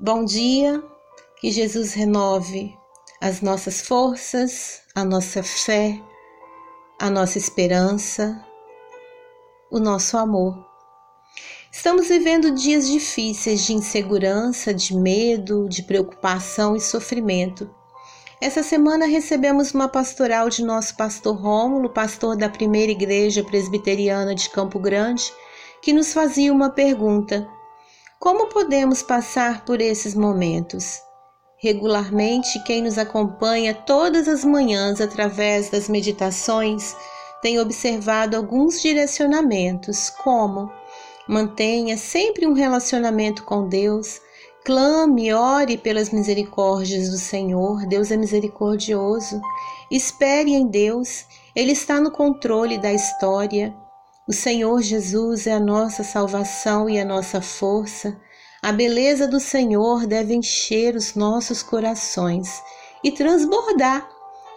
Bom dia, que Jesus renove as nossas forças, a nossa fé, a nossa esperança, o nosso amor. Estamos vivendo dias difíceis de insegurança, de medo, de preocupação e sofrimento. Essa semana recebemos uma pastoral de nosso pastor Rômulo, pastor da primeira igreja presbiteriana de Campo Grande, que nos fazia uma pergunta: como podemos passar por esses momentos? Regularmente, quem nos acompanha todas as manhãs através das meditações tem observado alguns direcionamentos, como mantenha sempre um relacionamento com Deus, clame, ore pelas misericórdias do Senhor, Deus é misericordioso, espere em Deus, Ele está no controle da história. O Senhor Jesus é a nossa salvação e a nossa força. A beleza do Senhor deve encher os nossos corações e transbordar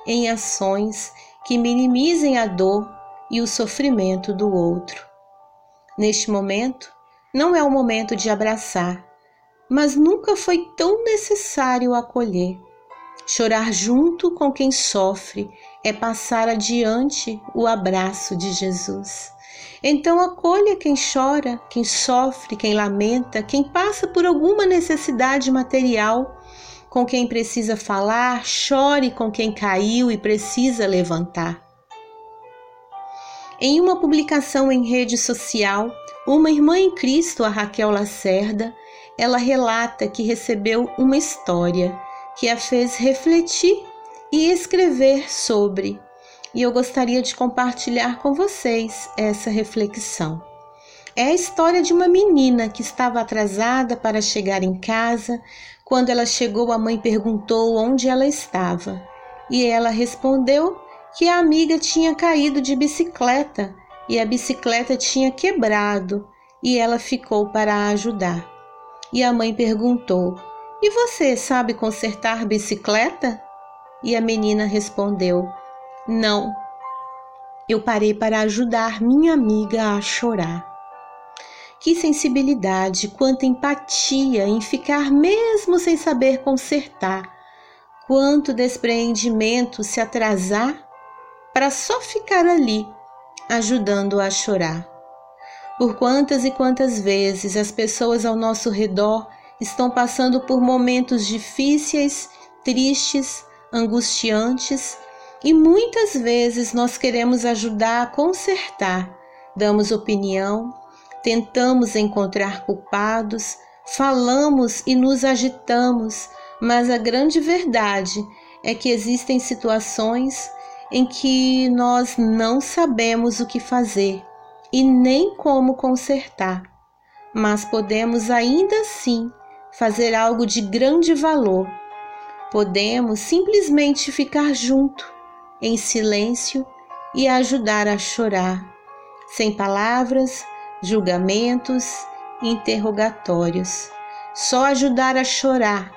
em ações que minimizem a dor e o sofrimento do outro. Neste momento, não é o momento de abraçar, mas nunca foi tão necessário acolher. Chorar junto com quem sofre é passar adiante o abraço de Jesus. Então acolha quem chora, quem sofre, quem lamenta, quem passa por alguma necessidade material, com quem precisa falar, chore com quem caiu e precisa levantar. Em uma publicação em rede social, uma irmã em Cristo, a Raquel Lacerda, ela relata que recebeu uma história que a fez refletir e escrever sobre e eu gostaria de compartilhar com vocês essa reflexão. É a história de uma menina que estava atrasada para chegar em casa. Quando ela chegou, a mãe perguntou onde ela estava e ela respondeu que a amiga tinha caído de bicicleta e a bicicleta tinha quebrado e ela ficou para ajudar. E a mãe perguntou: E você sabe consertar bicicleta? E a menina respondeu: não. Eu parei para ajudar minha amiga a chorar. Que sensibilidade, quanta empatia em ficar mesmo sem saber consertar. Quanto despreendimento se atrasar para só ficar ali, ajudando a chorar. Por quantas e quantas vezes as pessoas ao nosso redor estão passando por momentos difíceis, tristes, angustiantes e muitas vezes nós queremos ajudar a consertar, damos opinião, tentamos encontrar culpados, falamos e nos agitamos, mas a grande verdade é que existem situações em que nós não sabemos o que fazer e nem como consertar, mas podemos ainda assim fazer algo de grande valor. Podemos simplesmente ficar junto em silêncio e ajudar a chorar, sem palavras, julgamentos, interrogatórios. Só ajudar a chorar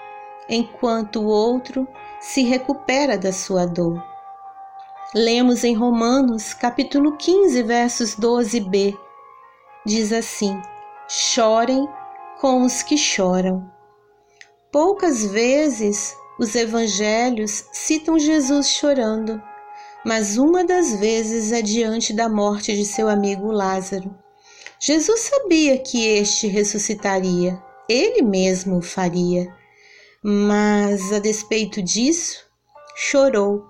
enquanto o outro se recupera da sua dor. Lemos em Romanos, capítulo 15, versos 12b. Diz assim: Chorem com os que choram. Poucas vezes os evangelhos citam Jesus chorando mas uma das vezes é diante da morte de seu amigo Lázaro. Jesus sabia que este ressuscitaria, ele mesmo o faria, mas a despeito disso, chorou.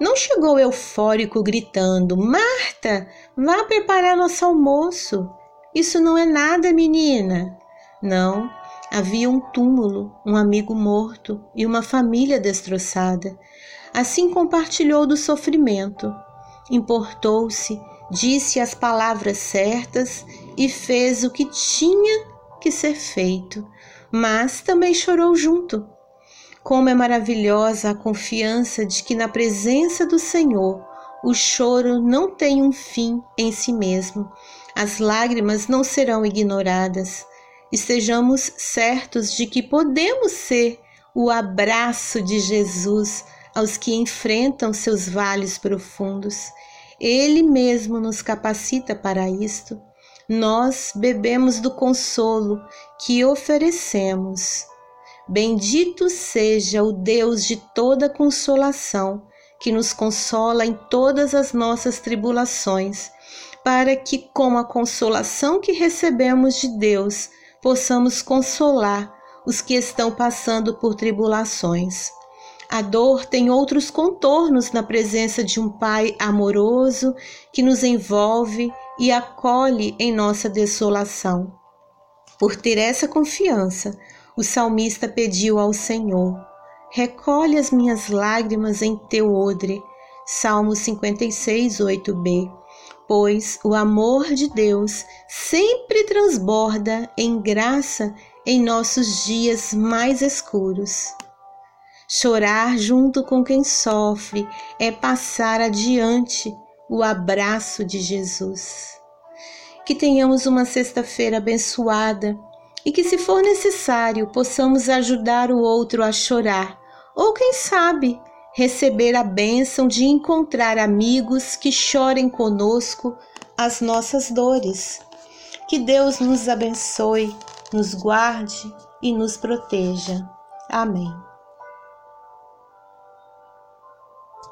Não chegou eufórico gritando: Marta, vá preparar nosso almoço. Isso não é nada, menina. Não, havia um túmulo, um amigo morto e uma família destroçada. Assim compartilhou do sofrimento, importou-se, disse as palavras certas e fez o que tinha que ser feito, mas também chorou junto. Como é maravilhosa a confiança de que na presença do Senhor o choro não tem um fim em si mesmo, as lágrimas não serão ignoradas. Estejamos certos de que podemos ser o abraço de Jesus aos que enfrentam seus vales profundos. Ele mesmo nos capacita para isto. Nós bebemos do consolo que oferecemos. Bendito seja o Deus de toda consolação, que nos consola em todas as nossas tribulações, para que, com a consolação que recebemos de Deus, possamos consolar os que estão passando por tribulações. A dor tem outros contornos na presença de um Pai amoroso que nos envolve e acolhe em nossa desolação. Por ter essa confiança, o salmista pediu ao Senhor: Recolhe as minhas lágrimas em teu odre. Salmo 56, 8b. Pois o amor de Deus sempre transborda em graça em nossos dias mais escuros. Chorar junto com quem sofre é passar adiante o abraço de Jesus. Que tenhamos uma sexta-feira abençoada e que, se for necessário, possamos ajudar o outro a chorar, ou quem sabe, receber a bênção de encontrar amigos que chorem conosco as nossas dores. Que Deus nos abençoe, nos guarde e nos proteja. Amém.